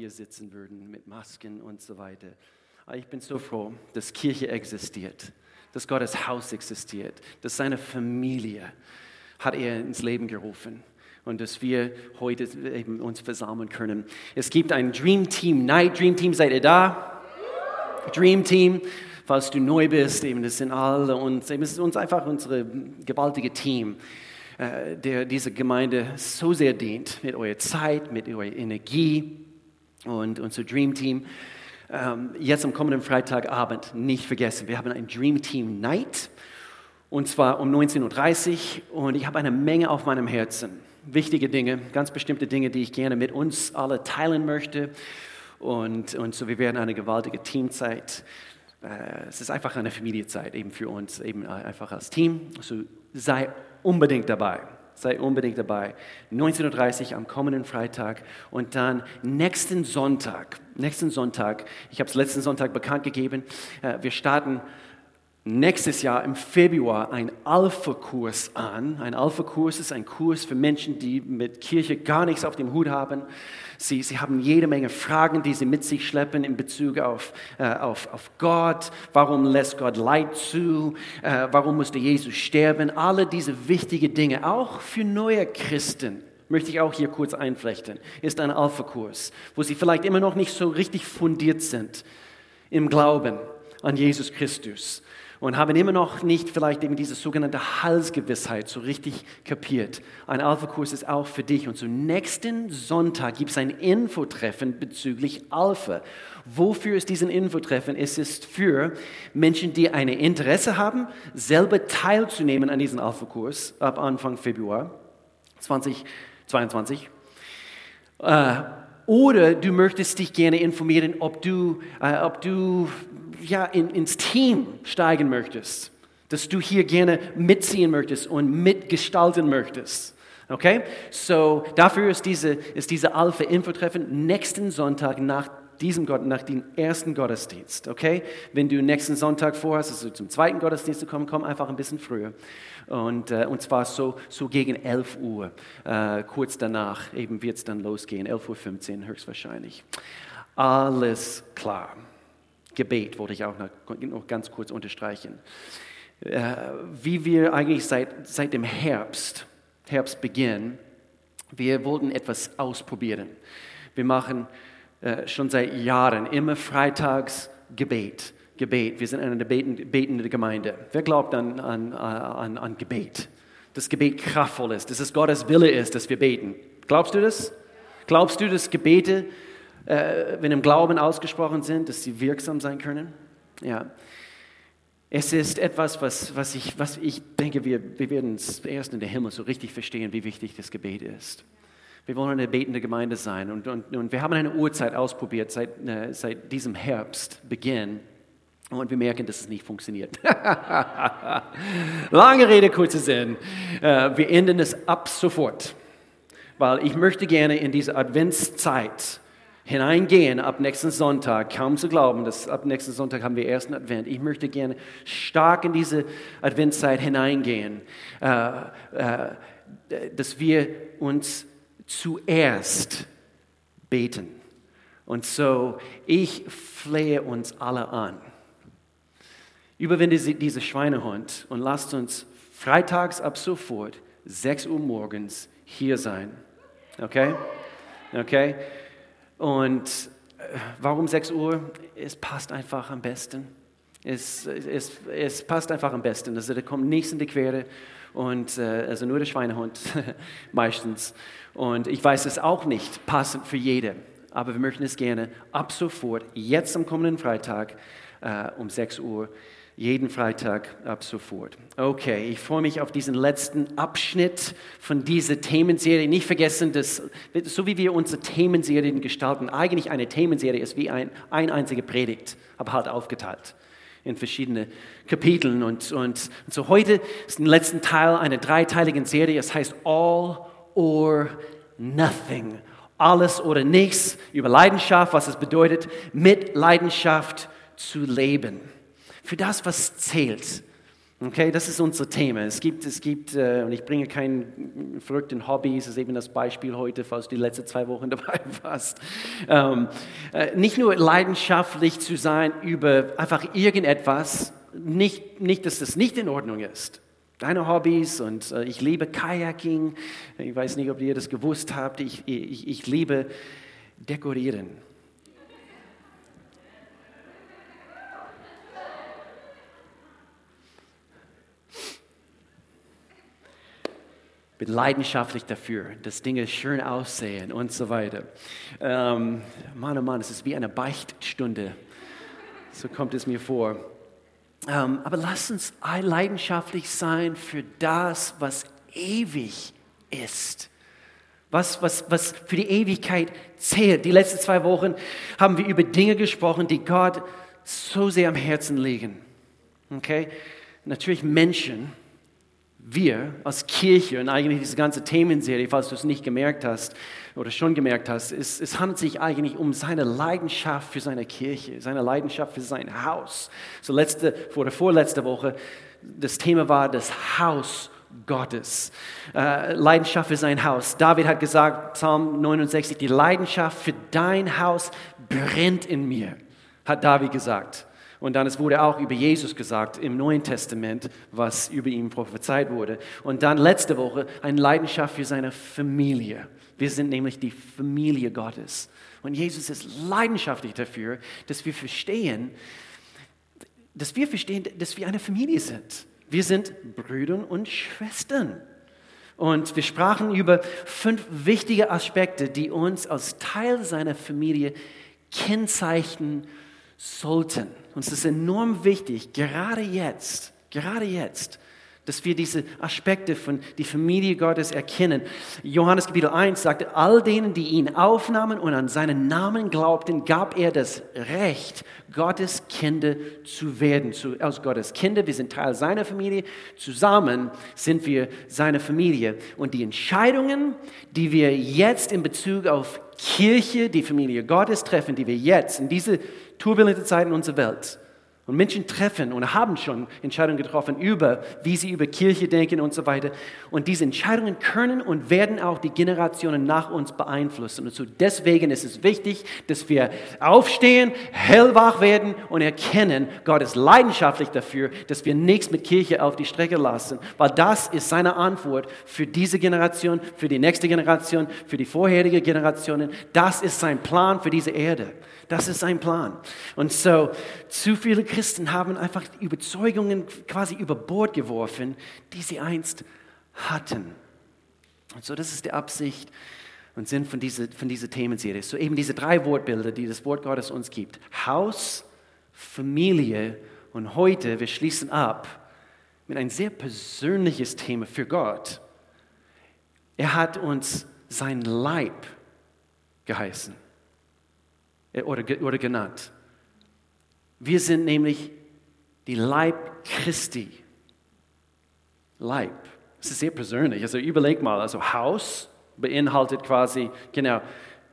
hier sitzen würden mit Masken und so weiter. Aber ich bin so froh, dass Kirche existiert, dass Gottes Haus existiert, dass seine Familie hat er ins Leben gerufen und dass wir heute eben uns versammeln können. Es gibt ein Dream Team Night. Dream Team, seid ihr da? Dream Team, falls du neu bist, eben das sind alle und es ist uns einfach unser gewaltige Team, äh, der diese Gemeinde so sehr dient mit eurer Zeit, mit eurer Energie und unser Dream Team. Ähm, jetzt am kommenden Freitagabend nicht vergessen, wir haben ein Dream Team Night und zwar um 19.30 Uhr und ich habe eine Menge auf meinem Herzen wichtige Dinge, ganz bestimmte Dinge, die ich gerne mit uns alle teilen möchte. Und, und so, wir werden eine gewaltige Teamzeit. Äh, es ist einfach eine Familiezeit eben für uns, eben einfach als Team. So sei unbedingt dabei. Sei unbedingt dabei. 19.30 Uhr am kommenden Freitag und dann nächsten Sonntag. Nächsten Sonntag, ich habe es letzten Sonntag bekannt gegeben, äh, wir starten nächstes Jahr im Februar einen Alpha-Kurs an. Ein Alpha-Kurs ist ein Kurs für Menschen, die mit Kirche gar nichts auf dem Hut haben. Sie, sie haben jede Menge Fragen, die sie mit sich schleppen in Bezug auf, äh, auf, auf Gott. Warum lässt Gott Leid zu? Äh, warum musste Jesus sterben? Alle diese wichtigen Dinge, auch für neue Christen möchte ich auch hier kurz einflechten, ist ein Alpha-Kurs, wo sie vielleicht immer noch nicht so richtig fundiert sind im Glauben an Jesus Christus und haben immer noch nicht vielleicht eben diese sogenannte Halsgewissheit so richtig kapiert. Ein Alpha-Kurs ist auch für dich. Und zum nächsten Sonntag gibt es ein Infotreffen bezüglich Alpha. Wofür ist diesen Infotreffen? Es ist für Menschen, die ein Interesse haben, selber teilzunehmen an diesem Alpha-Kurs ab Anfang Februar 2022. Äh, oder du möchtest dich gerne informieren, ob du, äh, ob du ja, in, ins Team steigen möchtest, dass du hier gerne mitziehen möchtest und mitgestalten möchtest. Okay? So, dafür ist diese, ist diese Alpha-Info-Treffen nächsten Sonntag nach diesem Gott, nach dem ersten Gottesdienst. Okay? Wenn du nächsten Sonntag vorhast, also zum zweiten Gottesdienst zu kommen, komm einfach ein bisschen früher. Und, äh, und zwar so, so gegen 11 Uhr, äh, kurz danach, eben wird es dann losgehen, 11.15 Uhr höchstwahrscheinlich. Alles klar. Gebet wollte ich auch noch ganz kurz unterstreichen. Äh, wie wir eigentlich seit, seit dem Herbst, Herbstbeginn, wir wollten etwas ausprobieren. Wir machen äh, schon seit Jahren immer freitags Gebet. Gebet. Wir sind eine betende Gemeinde. Wer glaubt an, an, an, an Gebet? Dass Gebet kraftvoll ist, dass es Gottes Wille ist, dass wir beten. Glaubst du das? Glaubst du, dass Gebete äh, wenn im Glauben ausgesprochen sind, dass sie wirksam sein können. Ja. Es ist etwas, was, was, ich, was ich denke, wir, wir werden es erst in der Himmel so richtig verstehen, wie wichtig das Gebet ist. Wir wollen eine betende Gemeinde sein und, und, und wir haben eine Uhrzeit ausprobiert seit, äh, seit diesem Herbst, Beginn. Und wir merken, dass es nicht funktioniert. Lange Rede, kurzer Sinn. Äh, wir enden es ab sofort, weil ich möchte gerne in diese Adventszeit hineingehen ab nächsten Sonntag. Kaum zu glauben, dass ab nächsten Sonntag haben wir ersten Advent. Ich möchte gerne stark in diese Adventszeit hineingehen, äh, äh, dass wir uns zuerst beten. Und so, ich flehe uns alle an. Überwinde diese Schweinehund und lasst uns freitags ab sofort 6 Uhr morgens hier sein. Okay? Okay? Und äh, warum 6 Uhr? Es passt einfach am besten. Es, es, es passt einfach am besten. Also da kommt nichts in die Quere und äh, also nur der Schweinehund meistens. Und ich weiß es auch nicht passend für jede, aber wir möchten es gerne ab sofort, jetzt am kommenden Freitag äh, um 6 Uhr jeden Freitag ab sofort. Okay, ich freue mich auf diesen letzten Abschnitt von dieser Themenserie. Nicht vergessen, dass so wie wir unsere Themenserien gestalten, eigentlich eine Themenserie ist wie ein, ein einzige Predigt, aber halt aufgeteilt in verschiedene Kapiteln. Und, und, und so heute ist der letzte Teil einer dreiteiligen Serie. Es heißt All or Nothing. Alles oder nichts über Leidenschaft, was es bedeutet, mit Leidenschaft zu leben für das, was zählt. Okay, das ist unser Thema. Es gibt, es gibt, äh, und ich bringe keinen verrückten Hobby, es ist eben das Beispiel heute, falls du die letzten zwei Wochen dabei warst. Ähm, äh, nicht nur leidenschaftlich zu sein über einfach irgendetwas, nicht, nicht, dass das nicht in Ordnung ist. Deine Hobbys und äh, ich liebe Kayaking. Ich weiß nicht, ob ihr das gewusst habt. Ich, ich, ich liebe Dekorieren. Bin leidenschaftlich dafür, dass Dinge schön aussehen und so weiter. Ähm, Mann, oh Mann, es ist wie eine Beichtstunde. So kommt es mir vor. Ähm, aber lass uns leidenschaftlich sein für das, was ewig ist. Was, was, was für die Ewigkeit zählt. Die letzten zwei Wochen haben wir über Dinge gesprochen, die Gott so sehr am Herzen liegen. Okay? Natürlich Menschen, wir als Kirche und eigentlich diese ganze Themenserie, falls du es nicht gemerkt hast oder schon gemerkt hast, es, es handelt sich eigentlich um seine Leidenschaft für seine Kirche, seine Leidenschaft für sein Haus. So letzte oder vorletzte Woche, das Thema war das Haus Gottes. Äh, Leidenschaft für sein Haus. David hat gesagt, Psalm 69, die Leidenschaft für dein Haus brennt in mir, hat David gesagt. Und dann es wurde auch über Jesus gesagt im Neuen Testament, was über ihn prophezeit wurde. Und dann letzte Woche eine Leidenschaft für seine Familie. Wir sind nämlich die Familie Gottes. Und Jesus ist leidenschaftlich dafür, dass wir verstehen, dass wir verstehen, dass wir eine Familie sind. Wir sind Brüder und Schwestern. Und wir sprachen über fünf wichtige Aspekte, die uns als Teil seiner Familie kennzeichnen sollten. Uns ist enorm wichtig, gerade jetzt, gerade jetzt, dass wir diese Aspekte von der Familie Gottes erkennen. Johannes Kapitel 1 sagte, all denen, die ihn aufnahmen und an seinen Namen glaubten, gab er das Recht, Gottes Kinder zu werden. Zu, aus Gottes Kinder, wir sind Teil seiner Familie, zusammen sind wir seine Familie. Und die Entscheidungen, die wir jetzt in Bezug auf Kirche, die Familie Gottes treffen, die wir jetzt in diese turbulente Zeiten unserer Welt. Und Menschen treffen und haben schon Entscheidungen getroffen über, wie sie über Kirche denken und so weiter. Und diese Entscheidungen können und werden auch die Generationen nach uns beeinflussen. Und so deswegen ist es wichtig, dass wir aufstehen, hellwach werden und erkennen, Gott ist leidenschaftlich dafür, dass wir nichts mit Kirche auf die Strecke lassen. Weil das ist seine Antwort für diese Generation, für die nächste Generation, für die vorherige Generationen. Das ist sein Plan für diese Erde. Das ist sein Plan. Und so, zu viele Christen haben einfach Überzeugungen quasi über Bord geworfen, die sie einst hatten. Und so, das ist die Absicht und Sinn von dieser, von dieser Themenserie. So eben diese drei Wortbilder, die das Wort Gottes uns gibt. Haus, Familie und heute, wir schließen ab mit ein sehr persönliches Thema für Gott. Er hat uns sein Leib geheißen. Äh, oder, oder genannt. Wir sind nämlich die Leib Christi. Leib. Das ist sehr persönlich. Also überleg mal, also Haus beinhaltet quasi, genau,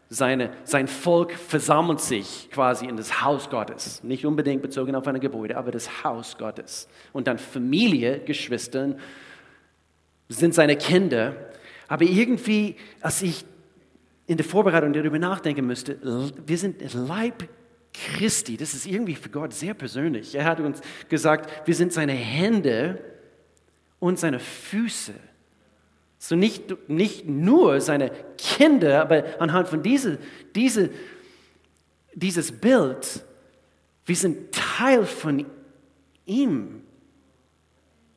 seine, sein Volk versammelt sich quasi in das Haus Gottes. Nicht unbedingt bezogen auf ein Gebäude, aber das Haus Gottes. Und dann Familie, Geschwistern, sind seine Kinder. Aber irgendwie, als ich in der Vorbereitung darüber nachdenken müsste, wir sind Leib Christi. Das ist irgendwie für Gott sehr persönlich. Er hat uns gesagt, wir sind seine Hände und seine Füße. So nicht, nicht nur seine Kinder, aber anhand von diese, diese, dieses Bild, wir sind Teil von ihm.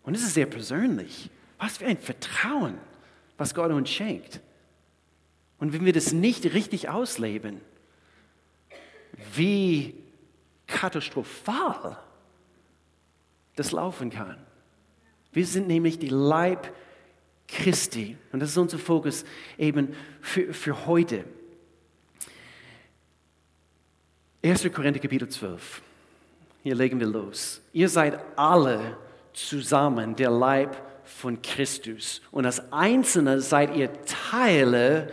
Und es ist sehr persönlich. Was für ein Vertrauen, was Gott uns schenkt. Und wenn wir das nicht richtig ausleben, wie katastrophal das laufen kann. Wir sind nämlich die Leib Christi. Und das ist unser Fokus eben für, für heute. 1. Korinther Kapitel 12. Hier legen wir los. Ihr seid alle zusammen der Leib von Christus. Und als Einzelne seid ihr Teile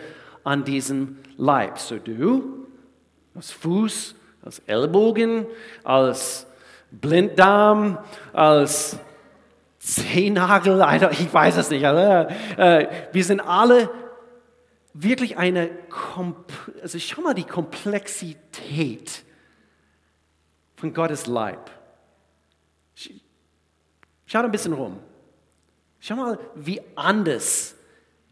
an diesem Leib. So du als Fuß, als Ellbogen, als Blinddarm, als Zehnagel, ich weiß es nicht. Äh, wir sind alle wirklich eine, also schau mal die Komplexität von Gottes Leib. Schau ein bisschen rum. Schau mal, wie anders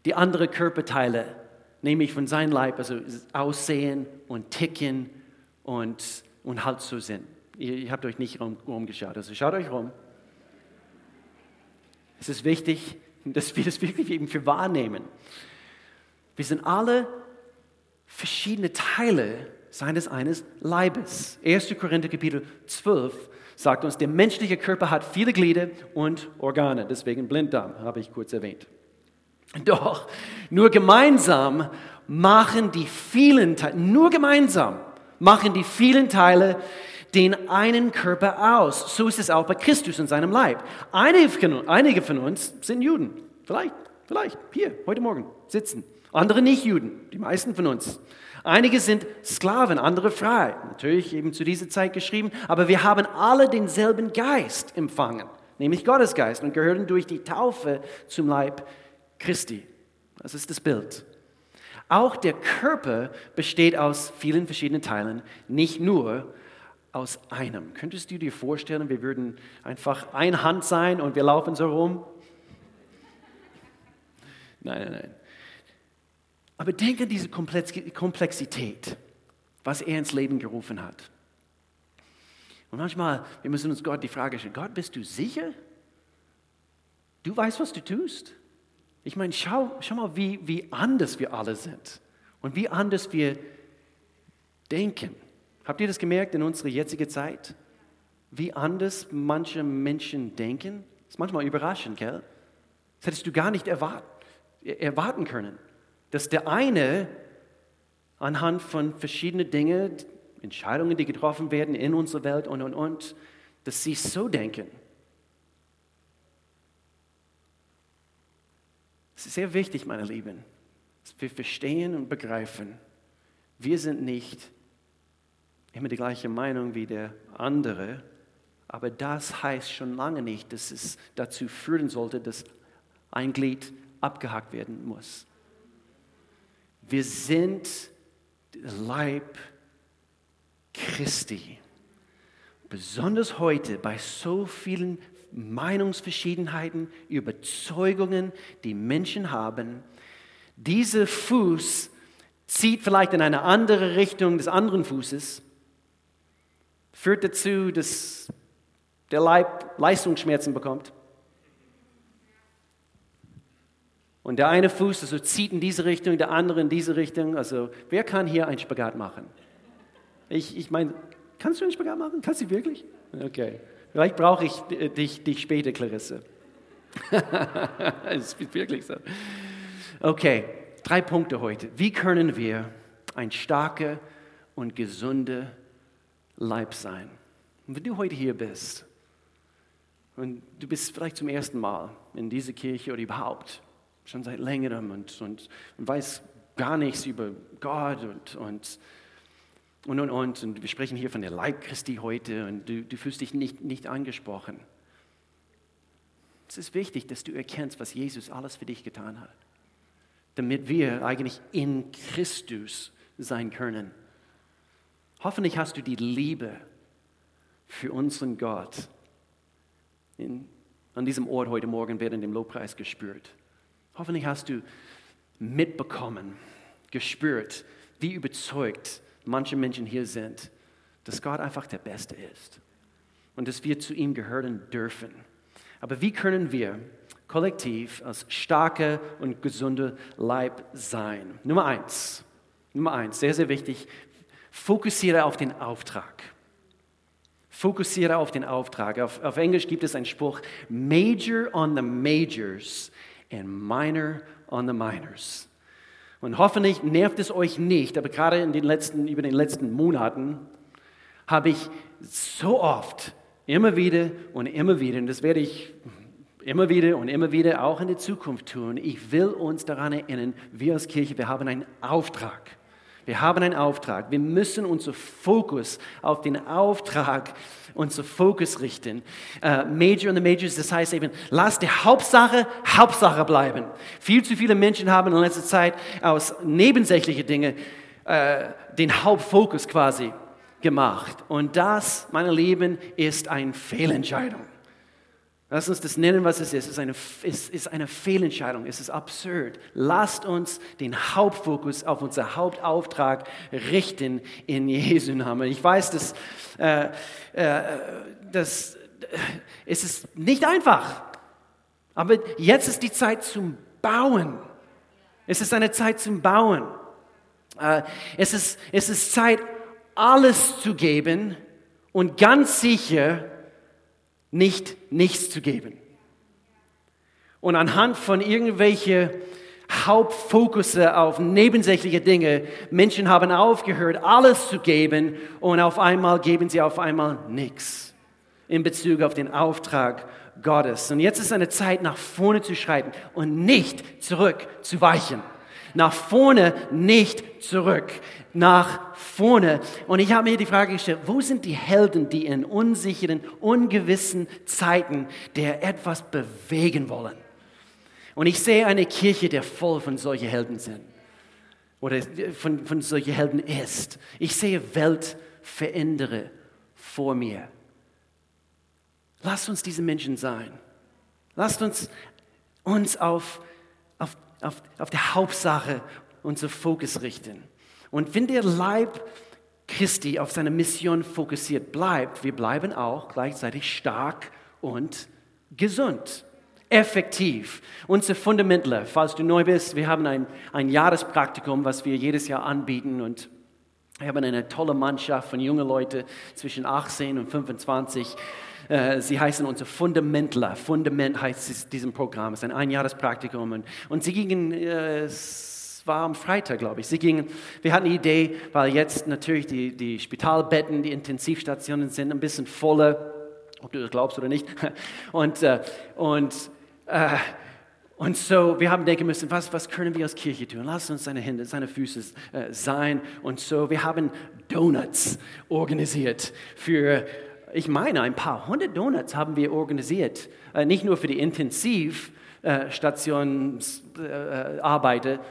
die anderen Körperteile, nämlich von seinem Leib, also aussehen und ticken und, und halt so sind. Ihr, ihr habt euch nicht rum, rumgeschaut, also schaut euch rum. Es ist wichtig, dass wir das wirklich eben für wahrnehmen. Wir sind alle verschiedene Teile seines eines Leibes. 1. Korinther Kapitel 12 sagt uns, der menschliche Körper hat viele Glieder und Organe, deswegen Blinddarm, habe ich kurz erwähnt. Doch nur gemeinsam machen die vielen Teile, nur gemeinsam machen die vielen Teile den einen Körper aus. So ist es auch bei Christus und seinem Leib. Einige von uns sind Juden. Vielleicht, vielleicht, hier, heute Morgen sitzen. Andere nicht Juden, die meisten von uns. Einige sind Sklaven, andere frei. Natürlich eben zu dieser Zeit geschrieben. Aber wir haben alle denselben Geist empfangen, nämlich Gottes Geist, und gehören durch die Taufe zum Leib Christi. Das ist das Bild. Auch der Körper besteht aus vielen verschiedenen Teilen, nicht nur aus einem. Könntest du dir vorstellen, wir würden einfach eine Hand sein und wir laufen so rum? Nein, nein, nein. Aber denke an diese Komplexität, was er ins Leben gerufen hat. Und manchmal, wir müssen uns Gott die Frage stellen, Gott, bist du sicher? Du weißt, was du tust? Ich meine, schau, schau mal, wie, wie anders wir alle sind und wie anders wir denken. Habt ihr das gemerkt in unserer jetzigen Zeit? Wie anders manche Menschen denken? Das ist manchmal überraschend, gell? Das hättest du gar nicht erwarten, erwarten können, dass der eine anhand von verschiedenen Dingen, Entscheidungen, die getroffen werden in unserer Welt und, und, und, dass sie so denken. Es ist sehr wichtig, meine Lieben, dass wir verstehen und begreifen, wir sind nicht immer die gleiche Meinung wie der andere, aber das heißt schon lange nicht, dass es dazu führen sollte, dass ein Glied abgehackt werden muss. Wir sind Leib Christi. Besonders heute bei so vielen Meinungsverschiedenheiten, Überzeugungen, die Menschen haben. Dieser Fuß zieht vielleicht in eine andere Richtung des anderen Fußes, führt dazu, dass der Leib Leistungsschmerzen bekommt. Und der eine Fuß also zieht in diese Richtung, der andere in diese Richtung. Also wer kann hier einen Spagat machen? Ich, ich meine, kannst du einen Spagat machen? Kannst du wirklich? Okay. Vielleicht brauche ich dich, dich später, Clarisse. Es ist wirklich so. Okay, drei Punkte heute. Wie können wir ein starker und gesunder Leib sein? Und wenn du heute hier bist und du bist vielleicht zum ersten Mal in dieser Kirche oder überhaupt schon seit längerem und, und, und weißt gar nichts über Gott und, und und, und, und. Und wir sprechen hier von der Leib Christi heute und du, du fühlst dich nicht, nicht angesprochen. Es ist wichtig, dass du erkennst, was Jesus alles für dich getan hat, damit wir eigentlich in Christus sein können. Hoffentlich hast du die Liebe für unseren Gott in, an diesem Ort heute Morgen während dem Lobpreis gespürt. Hoffentlich hast du mitbekommen, gespürt, wie überzeugt manche Menschen hier sind, dass Gott einfach der Beste ist und dass wir zu ihm gehören dürfen. Aber wie können wir kollektiv als starke und gesunde Leib sein? Nummer eins, Nummer eins, sehr, sehr wichtig, fokussiere auf den Auftrag. Fokussiere auf den Auftrag. Auf, auf Englisch gibt es einen Spruch, Major on the Majors and Minor on the Minors. Und hoffentlich nervt es euch nicht, aber gerade in den letzten, über den letzten Monaten habe ich so oft, immer wieder und immer wieder, und das werde ich immer wieder und immer wieder auch in der Zukunft tun, ich will uns daran erinnern, wir als Kirche, wir haben einen Auftrag. Wir haben einen Auftrag. Wir müssen unser Fokus auf den Auftrag, unser Fokus richten. Uh, Major und the Majors, das heißt eben, lass die Hauptsache Hauptsache bleiben. Viel zu viele Menschen haben in letzter Zeit aus nebensächlichen Dingen uh, den Hauptfokus quasi gemacht. Und das, meine Lieben, ist eine Fehlentscheidung. Lass uns das nennen, was es ist. Es ist eine, es ist eine Fehlentscheidung. Es ist absurd. Lasst uns den Hauptfokus auf unser Hauptauftrag richten in Jesu Namen. Ich weiß, dass, äh, äh, dass äh, es ist nicht einfach. Aber jetzt ist die Zeit zum Bauen. Es ist eine Zeit zum Bauen. Äh, es, ist, es ist Zeit, alles zu geben und ganz sicher nicht nichts zu geben. Und anhand von irgendwelchen Hauptfokusse auf nebensächliche Dinge, Menschen haben aufgehört, alles zu geben und auf einmal geben sie auf einmal nichts in Bezug auf den Auftrag Gottes. Und jetzt ist eine Zeit, nach vorne zu schreiten und nicht zurückzuweichen. Nach vorne, nicht zurück. Nach vorne. Und ich habe mir die Frage gestellt, wo sind die Helden, die in unsicheren, ungewissen Zeiten der etwas bewegen wollen? Und ich sehe eine Kirche, der voll von solchen Helden sind. Oder von, von solchen Helden ist. Ich sehe Weltverändere vor mir. Lasst uns diese Menschen sein. Lasst uns uns auf auf, auf der Hauptsache unser Fokus richten. Und wenn der Leib Christi auf seine Mission fokussiert bleibt, wir bleiben auch gleichzeitig stark und gesund, effektiv. Unsere Fundamentler, falls du neu bist, wir haben ein, ein Jahrespraktikum, was wir jedes Jahr anbieten und wir haben eine tolle Mannschaft von jungen Leuten zwischen 18 und 25 äh, sie heißen unsere Fundamentler. Fundament heißt es, diesem Programm. Es ist ein Einjahrespraktikum. Und, und sie gingen, äh, war am Freitag, glaube ich. Sie gingen, wir hatten eine Idee, weil jetzt natürlich die, die Spitalbetten, die Intensivstationen sind ein bisschen voller, ob du das glaubst oder nicht. Und, äh, und äh, und so, wir haben denken müssen, was, was können wir als Kirche tun? Lass uns seine Hände, seine Füße äh, sein. Und so, wir haben Donuts organisiert für ich meine, ein paar hundert Donuts haben wir organisiert. Nicht nur für die Intensivstationsarbeiter, äh,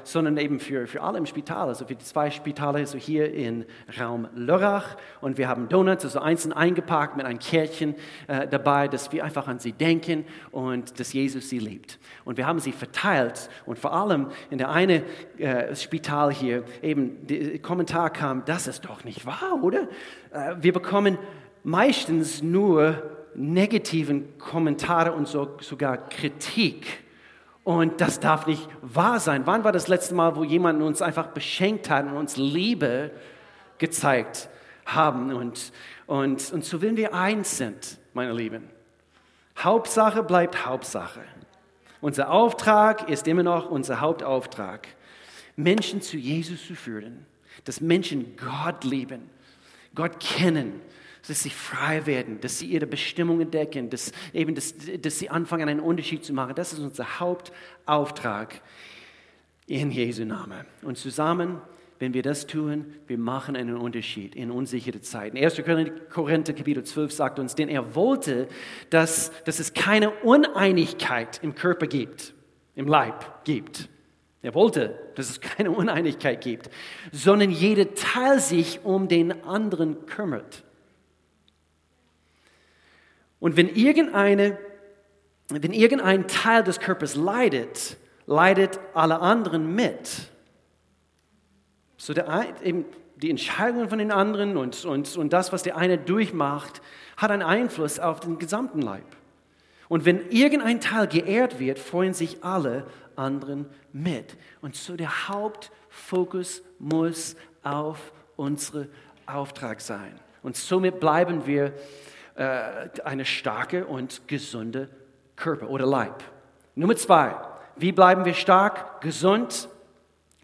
sondern eben für, für alle im Spital. Also für die zwei Spitale, also hier in Raum Lörrach. Und wir haben Donuts, also einzeln eingepackt mit einem Kärtchen äh, dabei, dass wir einfach an sie denken und dass Jesus sie liebt. Und wir haben sie verteilt. Und vor allem in der eine äh, Spital hier, eben der Kommentar kam, das ist doch nicht wahr, oder? Äh, wir bekommen meistens nur negativen Kommentare und so, sogar Kritik. Und das darf nicht wahr sein. Wann war das letzte Mal, wo jemand uns einfach beschenkt hat und uns Liebe gezeigt haben? Und, und, und so wenn wir eins sind, meine Lieben. Hauptsache bleibt Hauptsache. Unser Auftrag ist immer noch unser Hauptauftrag, Menschen zu Jesus zu führen, dass Menschen Gott lieben, Gott kennen dass sie frei werden, dass sie ihre Bestimmung entdecken, dass, eben, dass, dass sie anfangen, einen Unterschied zu machen. Das ist unser Hauptauftrag in Jesu Namen. Und zusammen, wenn wir das tun, wir machen einen Unterschied in unsichere Zeiten. 1. Korinther Kapitel 12 sagt uns, denn er wollte, dass, dass es keine Uneinigkeit im Körper gibt, im Leib gibt. Er wollte, dass es keine Uneinigkeit gibt, sondern jeder Teil sich um den anderen kümmert. Und wenn, irgendeine, wenn irgendein Teil des Körpers leidet, leidet alle anderen mit. So der, eben die Entscheidungen von den anderen und, und, und das, was der eine durchmacht, hat einen Einfluss auf den gesamten Leib. Und wenn irgendein Teil geehrt wird, freuen sich alle anderen mit. Und so der Hauptfokus muss auf unsere Auftrag sein. Und somit bleiben wir äh, eine starke und gesunde Körper oder Leib. Nummer zwei, wie bleiben wir stark, gesund?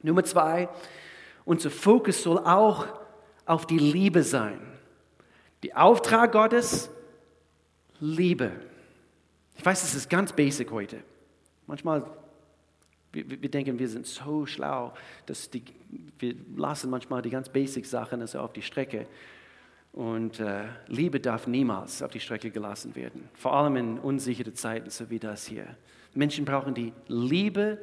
Nummer zwei, unser Fokus soll auch auf die Liebe sein. Die Auftrag Gottes, Liebe. Ich weiß, es ist ganz basic heute. Manchmal Wir, wir denken, wir sind so schlau, dass die, wir lassen manchmal die ganz basic Sachen also auf die Strecke. Und äh, Liebe darf niemals auf die Strecke gelassen werden, vor allem in unsicheren Zeiten, so wie das hier. Menschen brauchen die Liebe,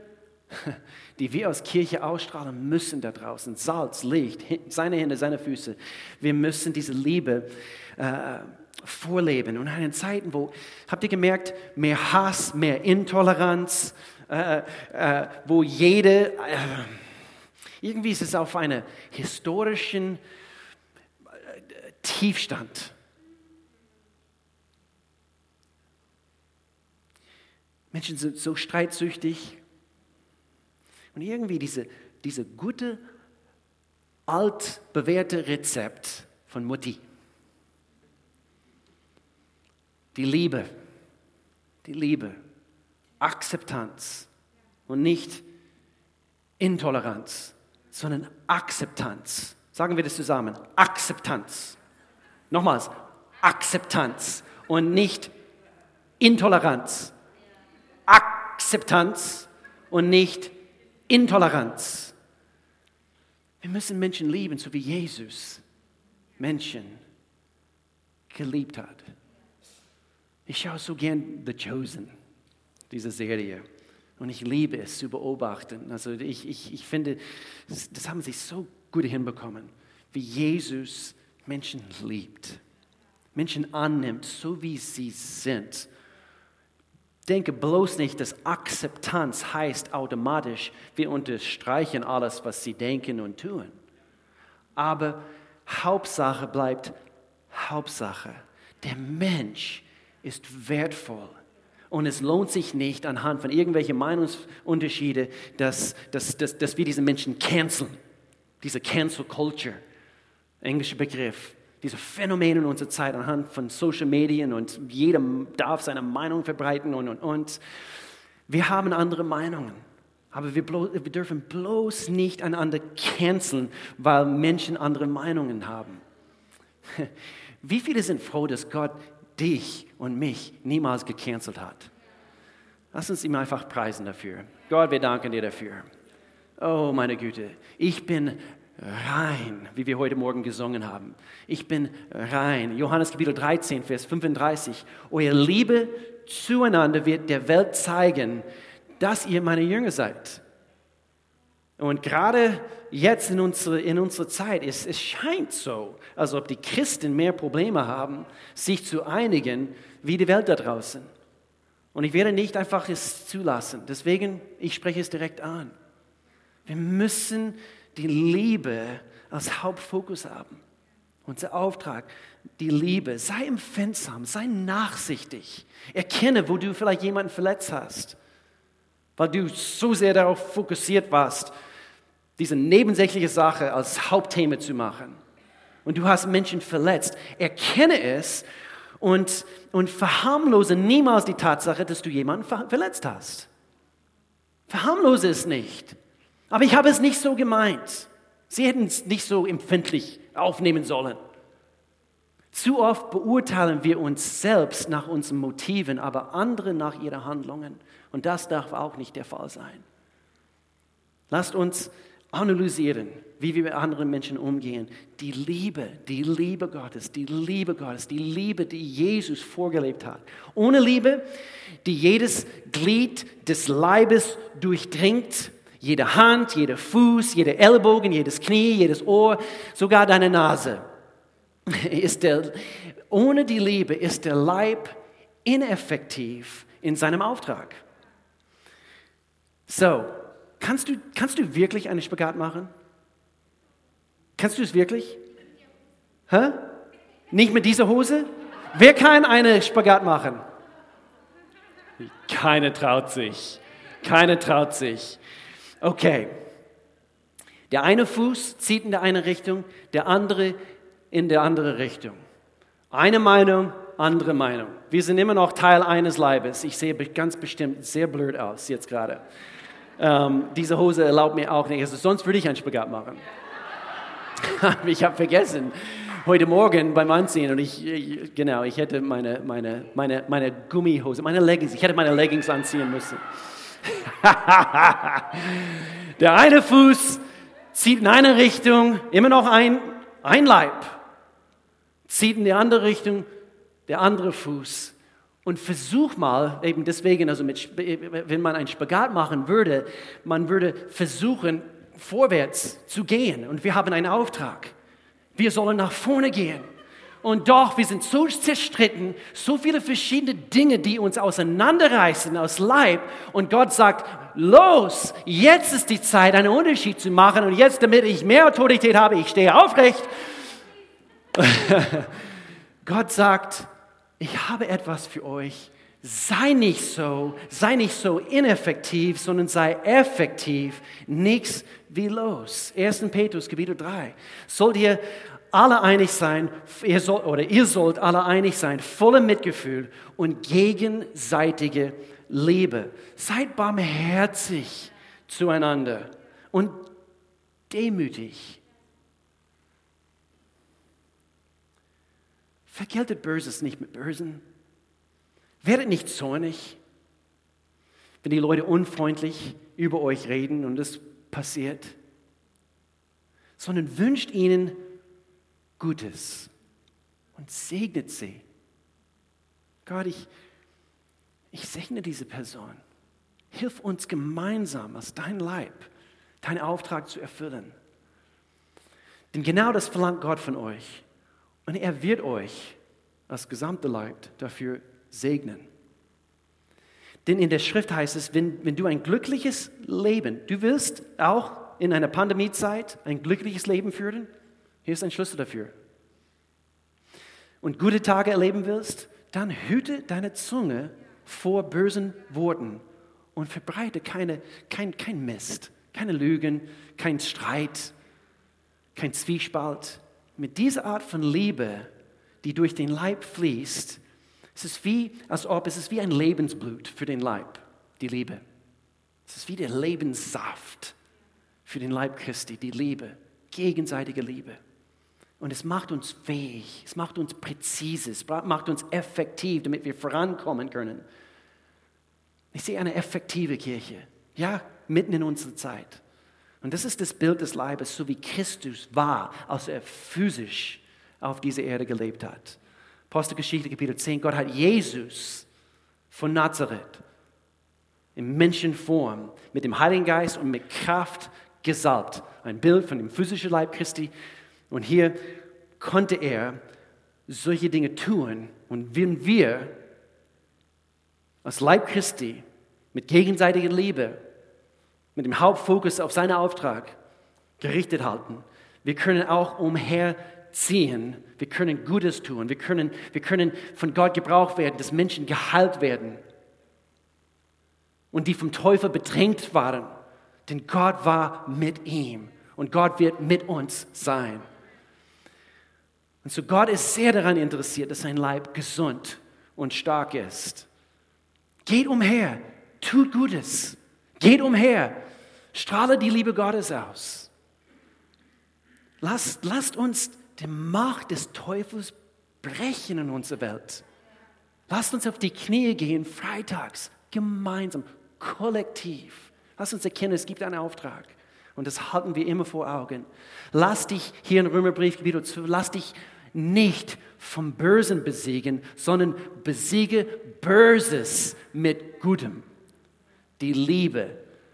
die wir aus Kirche ausstrahlen müssen da draußen. Salz, Licht, seine Hände, seine Füße. Wir müssen diese Liebe äh, vorleben. Und in Zeiten, wo, habt ihr gemerkt, mehr Hass, mehr Intoleranz, äh, äh, wo jede, äh, irgendwie ist es auf einer historischen Tiefstand. Menschen sind so streitsüchtig. Und irgendwie diese, diese gute, altbewährte Rezept von Mutti. Die Liebe, die Liebe, Akzeptanz und nicht Intoleranz, sondern Akzeptanz. Sagen wir das zusammen. Akzeptanz. Nochmals, Akzeptanz und nicht Intoleranz. Akzeptanz und nicht Intoleranz. Wir müssen Menschen lieben, so wie Jesus Menschen geliebt hat. Ich schaue so gern The Chosen, diese Serie. Und ich liebe es zu beobachten. Also ich, ich, ich finde, das, das haben sie so gut hinbekommen, wie Jesus Menschen liebt, Menschen annimmt, so wie sie sind. Denke bloß nicht, dass Akzeptanz heißt automatisch, wir unterstreichen alles, was sie denken und tun. Aber Hauptsache bleibt Hauptsache. Der Mensch ist wertvoll. Und es lohnt sich nicht anhand von irgendwelchen Meinungsunterschieden, dass, dass, dass, dass wir diese Menschen canceln. Diese Cancel Culture, englischer Begriff. Diese Phänomene in unserer Zeit anhand von Social Medien und jeder darf seine Meinung verbreiten und, und, und. Wir haben andere Meinungen. Aber wir, bloß, wir dürfen bloß nicht einander canceln, weil Menschen andere Meinungen haben. Wie viele sind froh, dass Gott dich und mich niemals gecancelt hat. Lass uns ihm einfach preisen dafür. Gott, wir danken dir dafür. Oh, meine Güte, ich bin rein, wie wir heute Morgen gesungen haben. Ich bin rein. Johannes Kapitel 13, Vers 35. Eure Liebe zueinander wird der Welt zeigen, dass ihr meine Jünger seid. Und gerade jetzt in unserer, in unserer Zeit, es, es scheint so, als ob die Christen mehr Probleme haben, sich zu einigen, wie die Welt da draußen. Und ich werde nicht einfach es zulassen. Deswegen, ich spreche es direkt an. Wir müssen die Liebe als Hauptfokus haben. Unser Auftrag, die Liebe. Sei empfindsam, sei nachsichtig. Erkenne, wo du vielleicht jemanden verletzt hast, weil du so sehr darauf fokussiert warst, diese nebensächliche Sache als Hauptthema zu machen. Und du hast Menschen verletzt. Erkenne es und, und verharmlose niemals die Tatsache, dass du jemanden verletzt hast. Verharmlose es nicht. Aber ich habe es nicht so gemeint. Sie hätten es nicht so empfindlich aufnehmen sollen. Zu oft beurteilen wir uns selbst nach unseren Motiven, aber andere nach ihren Handlungen. Und das darf auch nicht der Fall sein. Lasst uns analysieren, wie wir mit anderen Menschen umgehen. Die Liebe, die Liebe Gottes, die Liebe Gottes, die Liebe, die Jesus vorgelebt hat. Ohne Liebe, die jedes Glied des Leibes durchdringt, jede Hand, jeder Fuß, jeder Ellbogen, jedes Knie, jedes Ohr, sogar deine Nase. Ist der, ohne die Liebe ist der Leib ineffektiv in seinem Auftrag. So, Kannst du, kannst du wirklich einen Spagat machen? Kannst du es wirklich? Hä? Nicht mit dieser Hose? Wer kann einen Spagat machen? Keine traut sich. Keine traut sich. Okay. Der eine Fuß zieht in der eine Richtung, der andere in der andere Richtung. Eine Meinung, andere Meinung. Wir sind immer noch Teil eines Leibes. Ich sehe ganz bestimmt sehr blöd aus jetzt gerade. Ähm, diese Hose erlaubt mir auch nicht. Also sonst würde ich einen Spagat machen. ich habe vergessen, heute Morgen beim Anziehen und ich, genau, ich hätte meine, meine, meine, meine Gummihose, meine Leggings, ich hätte meine Leggings anziehen müssen. Der eine Fuß zieht in eine Richtung, immer noch ein, ein Leib. Zieht in die andere Richtung, der andere Fuß. Und versuch mal, eben deswegen, also mit, wenn man einen Spagat machen würde, man würde versuchen, vorwärts zu gehen. Und wir haben einen Auftrag. Wir sollen nach vorne gehen. Und doch, wir sind so zerstritten, so viele verschiedene Dinge, die uns auseinanderreißen aus Leib. Und Gott sagt, los, jetzt ist die Zeit, einen Unterschied zu machen. Und jetzt, damit ich mehr Autorität habe, ich stehe aufrecht. Gott sagt, ich habe etwas für euch. Sei nicht so, sei nicht so ineffektiv, sondern sei effektiv. Nichts wie los. 1. Petrus, Kapitel 3. Sollt ihr alle einig sein, ihr soll, oder ihr sollt alle einig sein, voller Mitgefühl und gegenseitige Liebe. Seid barmherzig zueinander und demütig. Vergeltet Böses nicht mit Bösen. Werdet nicht zornig, wenn die Leute unfreundlich über euch reden und es passiert, sondern wünscht ihnen Gutes und segnet sie. Gott, ich, ich segne diese Person. Hilf uns gemeinsam als dein Leib, deinen Auftrag zu erfüllen. Denn genau das verlangt Gott von euch. Und er wird euch als gesamte Leib dafür segnen. Denn in der Schrift heißt es, wenn, wenn du ein glückliches Leben, du willst auch in einer Pandemiezeit ein glückliches Leben führen, hier ist ein Schlüssel dafür. Und gute Tage erleben willst, dann hüte deine Zunge vor bösen Worten und verbreite keine, kein, kein Mist, keine Lügen, kein Streit, kein Zwiespalt. Mit dieser Art von Liebe, die durch den Leib fließt, es ist wie, als ob es ist wie ein Lebensblut für den Leib, die Liebe. Es ist wie der Lebenssaft für den Leib Christi, die Liebe, gegenseitige Liebe. Und es macht uns fähig, es macht uns präzise, es macht uns effektiv, damit wir vorankommen können. Ich sehe eine effektive Kirche, ja, mitten in unserer Zeit. Und das ist das Bild des Leibes, so wie Christus war, als er physisch auf dieser Erde gelebt hat. Apostelgeschichte Kapitel 10, Gott hat Jesus von Nazareth in Menschenform mit dem Heiligen Geist und mit Kraft gesalbt. Ein Bild von dem physischen Leib Christi und hier konnte er solche Dinge tun. Und wenn wir als Leib Christi mit gegenseitiger Liebe, mit dem Hauptfokus auf seinen Auftrag gerichtet halten, wir können auch umherziehen, wir können Gutes tun, wir können, wir können von Gott gebraucht werden, dass Menschen geheilt werden und die vom Teufel bedrängt waren. Denn Gott war mit ihm und Gott wird mit uns sein. Und so Gott ist sehr daran interessiert, dass sein Leib gesund und stark ist. Geht umher, tut Gutes, geht umher, strahle die Liebe Gottes aus. Lasst, lasst uns die Macht des Teufels brechen in unserer Welt. Lasst uns auf die Knie gehen, freitags, gemeinsam, kollektiv. Lasst uns erkennen, es gibt einen Auftrag. Und das halten wir immer vor Augen. Lass dich hier in Römerbrief, lass dich nicht vom Bösen besiegen, sondern besiege Böses mit Gutem. Die Liebe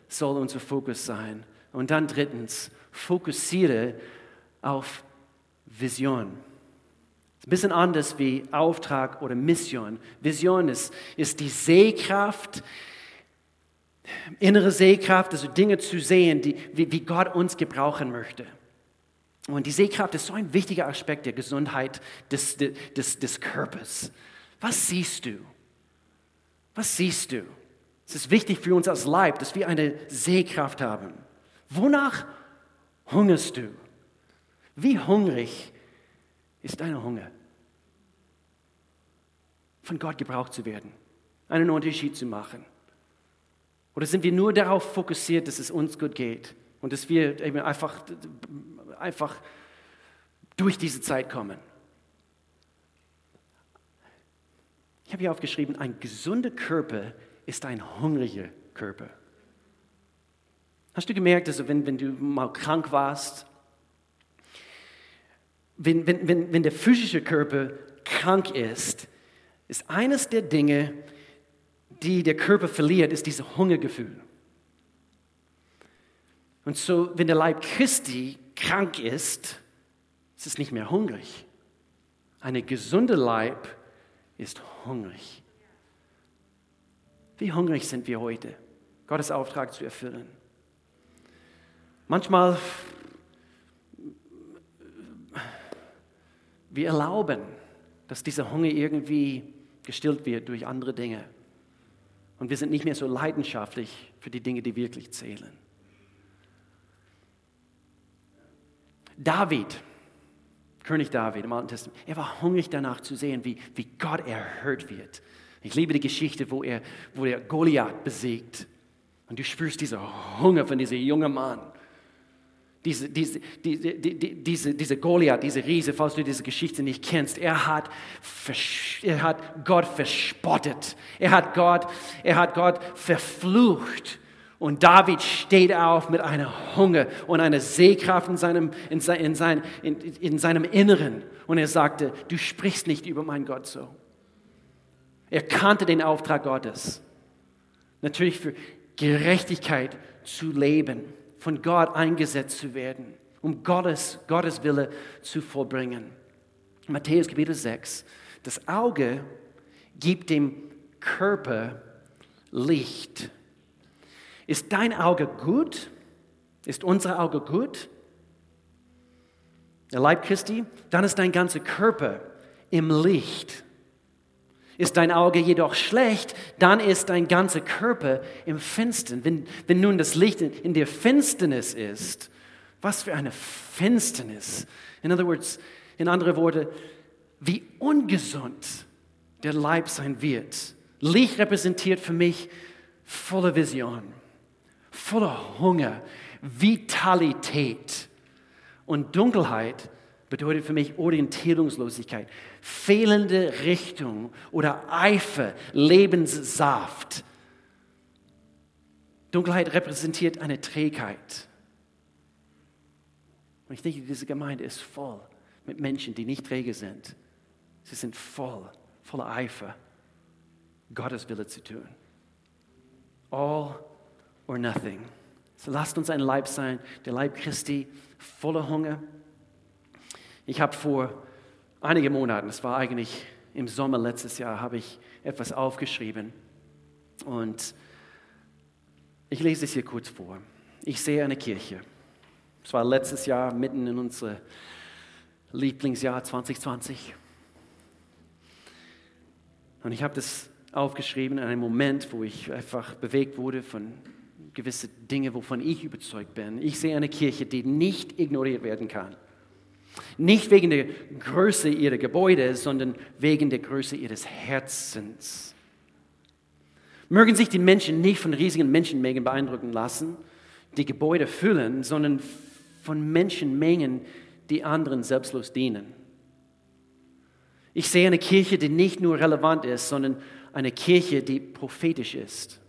soll unser Fokus sein. Und dann drittens, fokussiere auf Vision. Ein bisschen anders wie Auftrag oder Mission. Vision ist, ist die Sehkraft, innere Sehkraft, also Dinge zu sehen, die, wie, wie Gott uns gebrauchen möchte. Und die Sehkraft ist so ein wichtiger Aspekt der Gesundheit des, des, des Körpers. Was siehst du? Was siehst du? Es ist wichtig für uns als Leib, dass wir eine Sehkraft haben. Wonach hungerst du? Wie hungrig ist dein Hunger? Von Gott gebraucht zu werden, einen Unterschied zu machen. Oder sind wir nur darauf fokussiert, dass es uns gut geht und dass wir einfach einfach durch diese Zeit kommen. Ich habe hier aufgeschrieben, ein gesunder Körper ist ein hungriger Körper. Hast du gemerkt, dass wenn, wenn du mal krank warst, wenn, wenn, wenn, wenn der physische Körper krank ist, ist eines der Dinge, die der Körper verliert, ist dieses Hungergefühl. Und so, wenn der Leib Christi krank ist, ist es nicht mehr hungrig. Eine gesunde Leib ist hungrig. Wie hungrig sind wir heute, Gottes Auftrag zu erfüllen? Manchmal, wir erlauben, dass dieser Hunger irgendwie gestillt wird durch andere Dinge. Und wir sind nicht mehr so leidenschaftlich für die Dinge, die wirklich zählen. David, König David im Alten Testament, er war hungrig danach zu sehen, wie, wie Gott erhört wird. Ich liebe die Geschichte, wo er, wo er Goliath besiegt. Und du spürst diesen Hunger von diesem jungen Mann. Diese, diese, diese, diese, diese Goliath, diese Riese, falls du diese Geschichte nicht kennst, er hat, er hat Gott verspottet. Er hat Gott, er hat Gott verflucht. Und David steht auf mit einer Hunger und einer Sehkraft in seinem, in, sein, in, sein, in, in seinem Inneren. Und er sagte, du sprichst nicht über meinen Gott so. Er kannte den Auftrag Gottes. Natürlich für Gerechtigkeit zu leben von Gott eingesetzt zu werden, um Gottes, Gottes Wille zu vollbringen. Matthäus Kapitel 6. Das Auge gibt dem Körper Licht. Ist dein Auge gut? Ist unser Auge gut? Der Leib Christi? Dann ist dein ganzer Körper im Licht. Ist dein Auge jedoch schlecht, dann ist dein ganzer Körper im Finstern. Wenn, wenn nun das Licht in, in der Finsternis ist, was für eine Finsternis. In other words, in andere Worte, wie ungesund der Leib sein wird. Licht repräsentiert für mich volle Vision, voller Hunger, Vitalität. Und Dunkelheit bedeutet für mich Orientierungslosigkeit, fehlende Richtung oder Eifer, Lebenssaft. Dunkelheit repräsentiert eine Trägheit. Und ich denke, diese Gemeinde ist voll mit Menschen, die nicht träge sind. Sie sind voll, voller Eifer, Gottes Wille zu tun. All or nothing. So lasst uns ein Leib sein, der Leib Christi, voller Hunger, ich habe vor einigen Monaten, es war eigentlich im Sommer letztes Jahr, habe ich etwas aufgeschrieben. Und ich lese es hier kurz vor. Ich sehe eine Kirche. Es war letztes Jahr mitten in unser Lieblingsjahr 2020. Und ich habe das aufgeschrieben in einem Moment, wo ich einfach bewegt wurde von gewissen Dingen, wovon ich überzeugt bin. Ich sehe eine Kirche, die nicht ignoriert werden kann. Nicht wegen der Größe ihrer Gebäude, sondern wegen der Größe ihres Herzens. Mögen sich die Menschen nicht von riesigen Menschenmengen beeindrucken lassen, die Gebäude füllen, sondern von Menschenmengen, die anderen selbstlos dienen. Ich sehe eine Kirche, die nicht nur relevant ist, sondern eine Kirche, die prophetisch ist.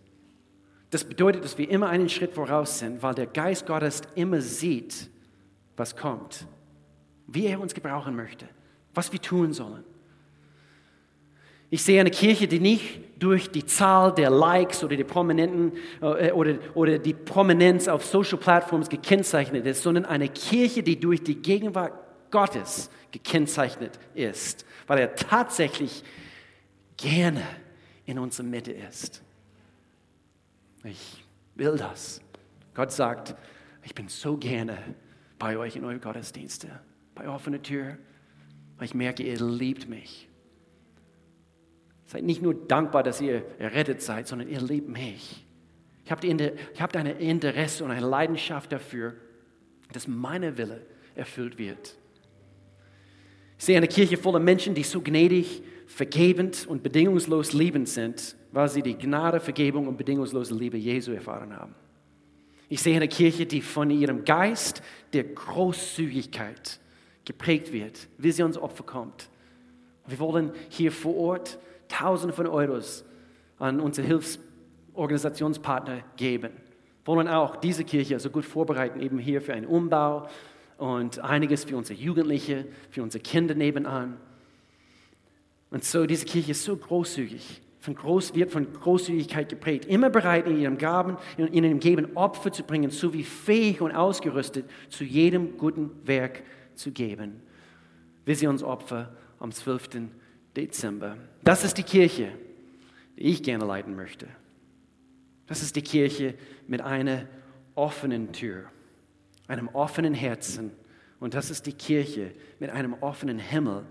Das bedeutet, dass wir immer einen Schritt voraus sind, weil der Geist Gottes immer sieht, was kommt wie er uns gebrauchen möchte, was wir tun sollen. Ich sehe eine Kirche, die nicht durch die Zahl der Likes oder die Prominenten äh, oder, oder die Prominenz auf Social Platforms gekennzeichnet ist, sondern eine Kirche, die durch die Gegenwart Gottes gekennzeichnet ist, weil er tatsächlich gerne in unserer Mitte ist. Ich will das. Gott sagt, ich bin so gerne bei euch in euren Gottesdienste bei offener Tür, weil ich merke, ihr liebt mich. Seid nicht nur dankbar, dass ihr errettet seid, sondern ihr liebt mich. Ich habe hab ein Interesse und eine Leidenschaft dafür, dass meine Wille erfüllt wird. Ich sehe eine Kirche voller Menschen, die so gnädig, vergebend und bedingungslos liebend sind, weil sie die Gnade, Vergebung und bedingungslose Liebe Jesu erfahren haben. Ich sehe eine Kirche, die von ihrem Geist der Großzügigkeit geprägt wird, wie sie uns Opfer kommt. Wir wollen hier vor Ort Tausende von Euros an unsere Organisationspartner geben. Wollen auch diese Kirche so gut vorbereiten, eben hier für einen Umbau und einiges für unsere Jugendliche, für unsere Kinder nebenan. Und so, diese Kirche ist so großzügig, von groß, wird von Großzügigkeit geprägt, immer bereit, in ihrem Gaben, in ihrem Geben Opfer zu bringen, sowie fähig und ausgerüstet, zu jedem guten Werk zu geben. Visionsopfer am 12. Dezember. Das ist die Kirche, die ich gerne leiten möchte. Das ist die Kirche mit einer offenen Tür, einem offenen Herzen. Und das ist die Kirche mit einem offenen Himmel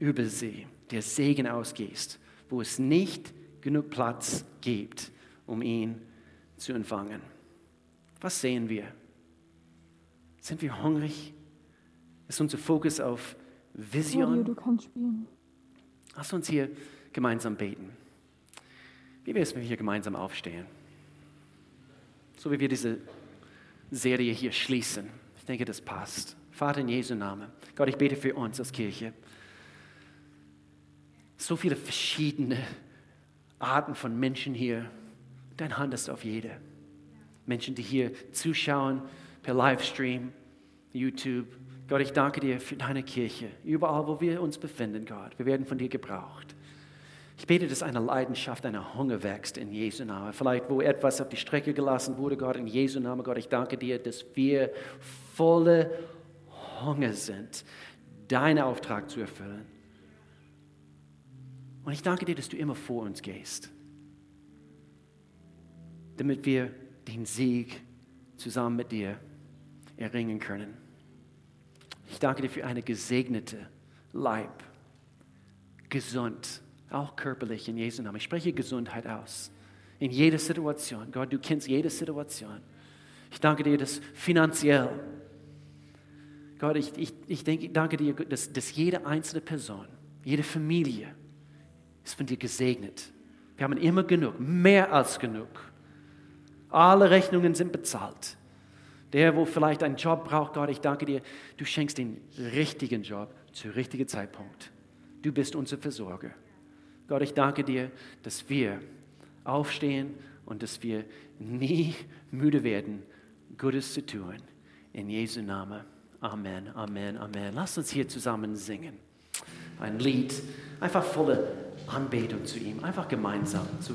über sie, der Segen ausgießt, wo es nicht genug Platz gibt, um ihn zu empfangen. Was sehen wir? Sind wir hungrig? Ist unser Fokus auf Vision? du kannst spielen. Lass uns hier gemeinsam beten. Wie wäre es, wenn wir hier gemeinsam aufstehen? So wie wir diese Serie hier schließen. Ich denke, das passt. Vater in Jesu Namen. Gott, ich bete für uns als Kirche. So viele verschiedene Arten von Menschen hier. Dein Hand ist auf jede. Menschen, die hier zuschauen per Livestream, YouTube. Gott, ich danke dir für deine Kirche. Überall, wo wir uns befinden, Gott. Wir werden von dir gebraucht. Ich bete, dass eine Leidenschaft, eine Hunger wächst in Jesu Namen. Vielleicht, wo etwas auf die Strecke gelassen wurde, Gott, in Jesu Namen, Gott, ich danke dir, dass wir volle Hunger sind, deinen Auftrag zu erfüllen. Und ich danke dir, dass du immer vor uns gehst, damit wir den Sieg zusammen mit dir erringen können. Ich danke dir für eine gesegnete Leib, gesund auch körperlich in Jesu Namen. Ich spreche Gesundheit aus. In jeder Situation. Gott, du kennst jede Situation. Ich danke dir, dass finanziell. Gott, ich, ich, ich denke, danke dir, dass, dass jede einzelne Person, jede Familie ist von dir gesegnet. Wir haben immer genug, mehr als genug. Alle Rechnungen sind bezahlt. Der, wo vielleicht einen Job braucht, Gott, ich danke dir, du schenkst den richtigen Job zum richtigen Zeitpunkt. Du bist unser Versorger. Gott, ich danke dir, dass wir aufstehen und dass wir nie müde werden, Gutes zu tun. In Jesu Namen. Amen, Amen, Amen. Lass uns hier zusammen singen. Ein Lied, einfach volle Anbetung zu ihm, einfach gemeinsam. So